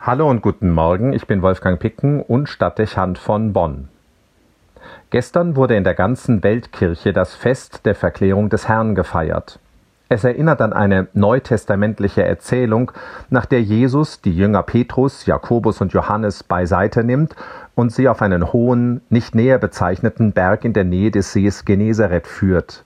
Hallo und guten Morgen, ich bin Wolfgang Picken und Stadtdechant von Bonn. Gestern wurde in der ganzen Weltkirche das Fest der Verklärung des Herrn gefeiert. Es erinnert an eine neutestamentliche Erzählung, nach der Jesus die Jünger Petrus, Jakobus und Johannes beiseite nimmt und sie auf einen hohen, nicht näher bezeichneten Berg in der Nähe des Sees Genezareth führt.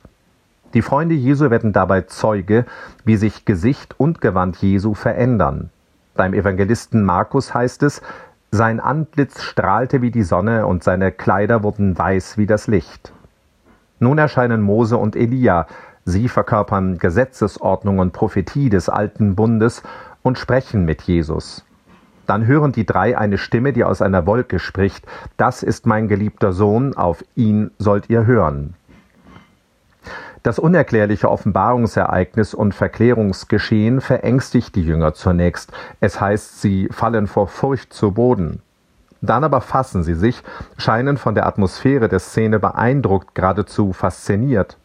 Die Freunde Jesu werden dabei Zeuge, wie sich Gesicht und Gewand Jesu verändern. Beim Evangelisten Markus heißt es, sein Antlitz strahlte wie die Sonne und seine Kleider wurden weiß wie das Licht. Nun erscheinen Mose und Elia, sie verkörpern Gesetzesordnung und Prophetie des alten Bundes und sprechen mit Jesus. Dann hören die drei eine Stimme, die aus einer Wolke spricht, Das ist mein geliebter Sohn, auf ihn sollt ihr hören. Das unerklärliche Offenbarungsereignis und Verklärungsgeschehen verängstigt die Jünger zunächst. Es heißt, sie fallen vor Furcht zu Boden. Dann aber fassen sie sich, scheinen von der Atmosphäre der Szene beeindruckt, geradezu fasziniert.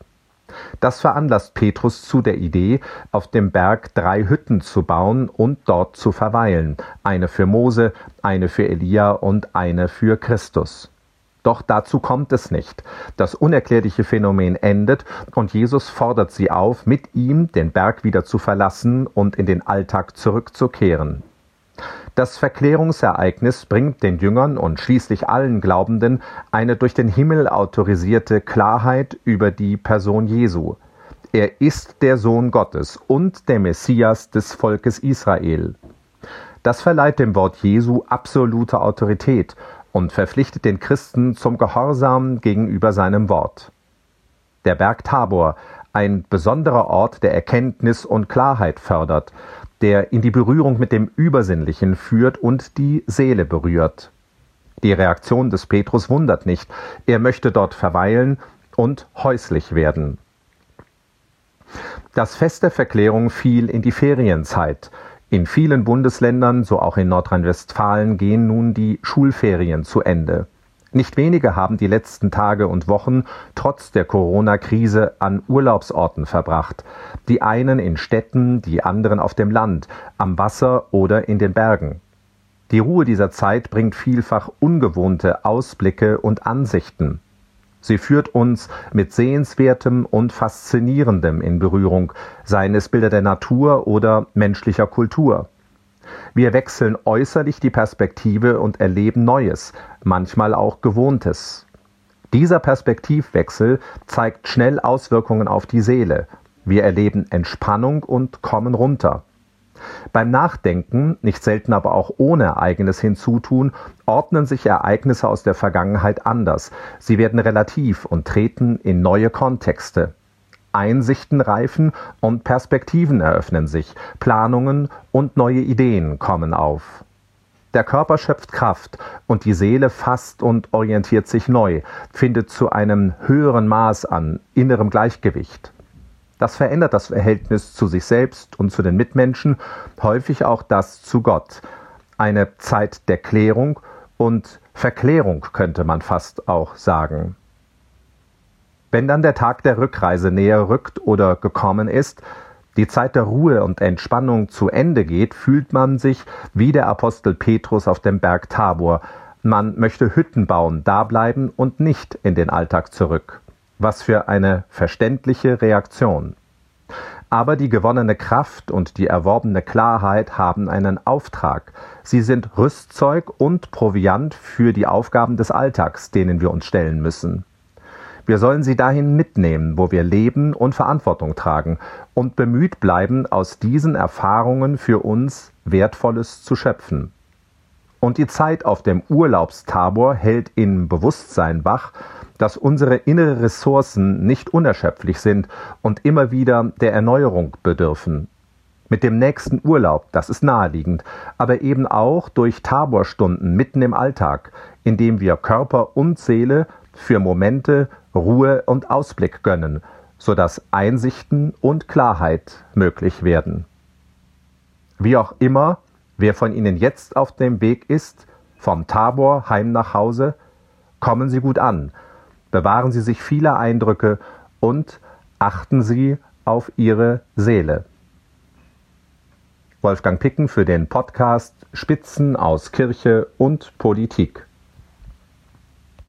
Das veranlasst Petrus zu der Idee, auf dem Berg drei Hütten zu bauen und dort zu verweilen, eine für Mose, eine für Elia und eine für Christus. Doch dazu kommt es nicht. Das unerklärliche Phänomen endet und Jesus fordert sie auf, mit ihm den Berg wieder zu verlassen und in den Alltag zurückzukehren. Das Verklärungsereignis bringt den Jüngern und schließlich allen Glaubenden eine durch den Himmel autorisierte Klarheit über die Person Jesu. Er ist der Sohn Gottes und der Messias des Volkes Israel. Das verleiht dem Wort Jesu absolute Autorität und verpflichtet den Christen zum Gehorsam gegenüber seinem Wort. Der Berg Tabor, ein besonderer Ort der Erkenntnis und Klarheit fördert, der in die Berührung mit dem Übersinnlichen führt und die Seele berührt. Die Reaktion des Petrus wundert nicht, er möchte dort verweilen und häuslich werden. Das Fest der Verklärung fiel in die Ferienzeit, in vielen Bundesländern, so auch in Nordrhein-Westfalen, gehen nun die Schulferien zu Ende. Nicht wenige haben die letzten Tage und Wochen trotz der Corona-Krise an Urlaubsorten verbracht. Die einen in Städten, die anderen auf dem Land, am Wasser oder in den Bergen. Die Ruhe dieser Zeit bringt vielfach ungewohnte Ausblicke und Ansichten. Sie führt uns mit Sehenswertem und Faszinierendem in Berührung, seien es Bilder der Natur oder menschlicher Kultur. Wir wechseln äußerlich die Perspektive und erleben Neues, manchmal auch Gewohntes. Dieser Perspektivwechsel zeigt schnell Auswirkungen auf die Seele. Wir erleben Entspannung und kommen runter. Beim Nachdenken, nicht selten aber auch ohne eigenes Hinzutun, ordnen sich Ereignisse aus der Vergangenheit anders. Sie werden relativ und treten in neue Kontexte. Einsichten reifen und Perspektiven eröffnen sich, Planungen und neue Ideen kommen auf. Der Körper schöpft Kraft und die Seele fasst und orientiert sich neu, findet zu einem höheren Maß an innerem Gleichgewicht. Das verändert das Verhältnis zu sich selbst und zu den Mitmenschen, häufig auch das zu Gott. Eine Zeit der Klärung und Verklärung könnte man fast auch sagen. Wenn dann der Tag der Rückreise näher rückt oder gekommen ist, die Zeit der Ruhe und Entspannung zu Ende geht, fühlt man sich wie der Apostel Petrus auf dem Berg Tabor. Man möchte Hütten bauen, da bleiben und nicht in den Alltag zurück. Was für eine verständliche Reaktion. Aber die gewonnene Kraft und die erworbene Klarheit haben einen Auftrag. Sie sind Rüstzeug und Proviant für die Aufgaben des Alltags, denen wir uns stellen müssen. Wir sollen sie dahin mitnehmen, wo wir leben und Verantwortung tragen und bemüht bleiben, aus diesen Erfahrungen für uns Wertvolles zu schöpfen. Und die Zeit auf dem Urlaubstabor hält in Bewusstsein wach, dass unsere innere Ressourcen nicht unerschöpflich sind und immer wieder der Erneuerung bedürfen. Mit dem nächsten Urlaub, das ist naheliegend, aber eben auch durch Taborstunden mitten im Alltag, in dem wir Körper und Seele für Momente Ruhe und Ausblick gönnen, sodass Einsichten und Klarheit möglich werden. Wie auch immer, wer von Ihnen jetzt auf dem Weg ist, vom Tabor heim nach Hause, kommen Sie gut an, bewahren Sie sich viele Eindrücke und achten Sie auf Ihre Seele. Wolfgang Picken für den Podcast Spitzen aus Kirche und Politik.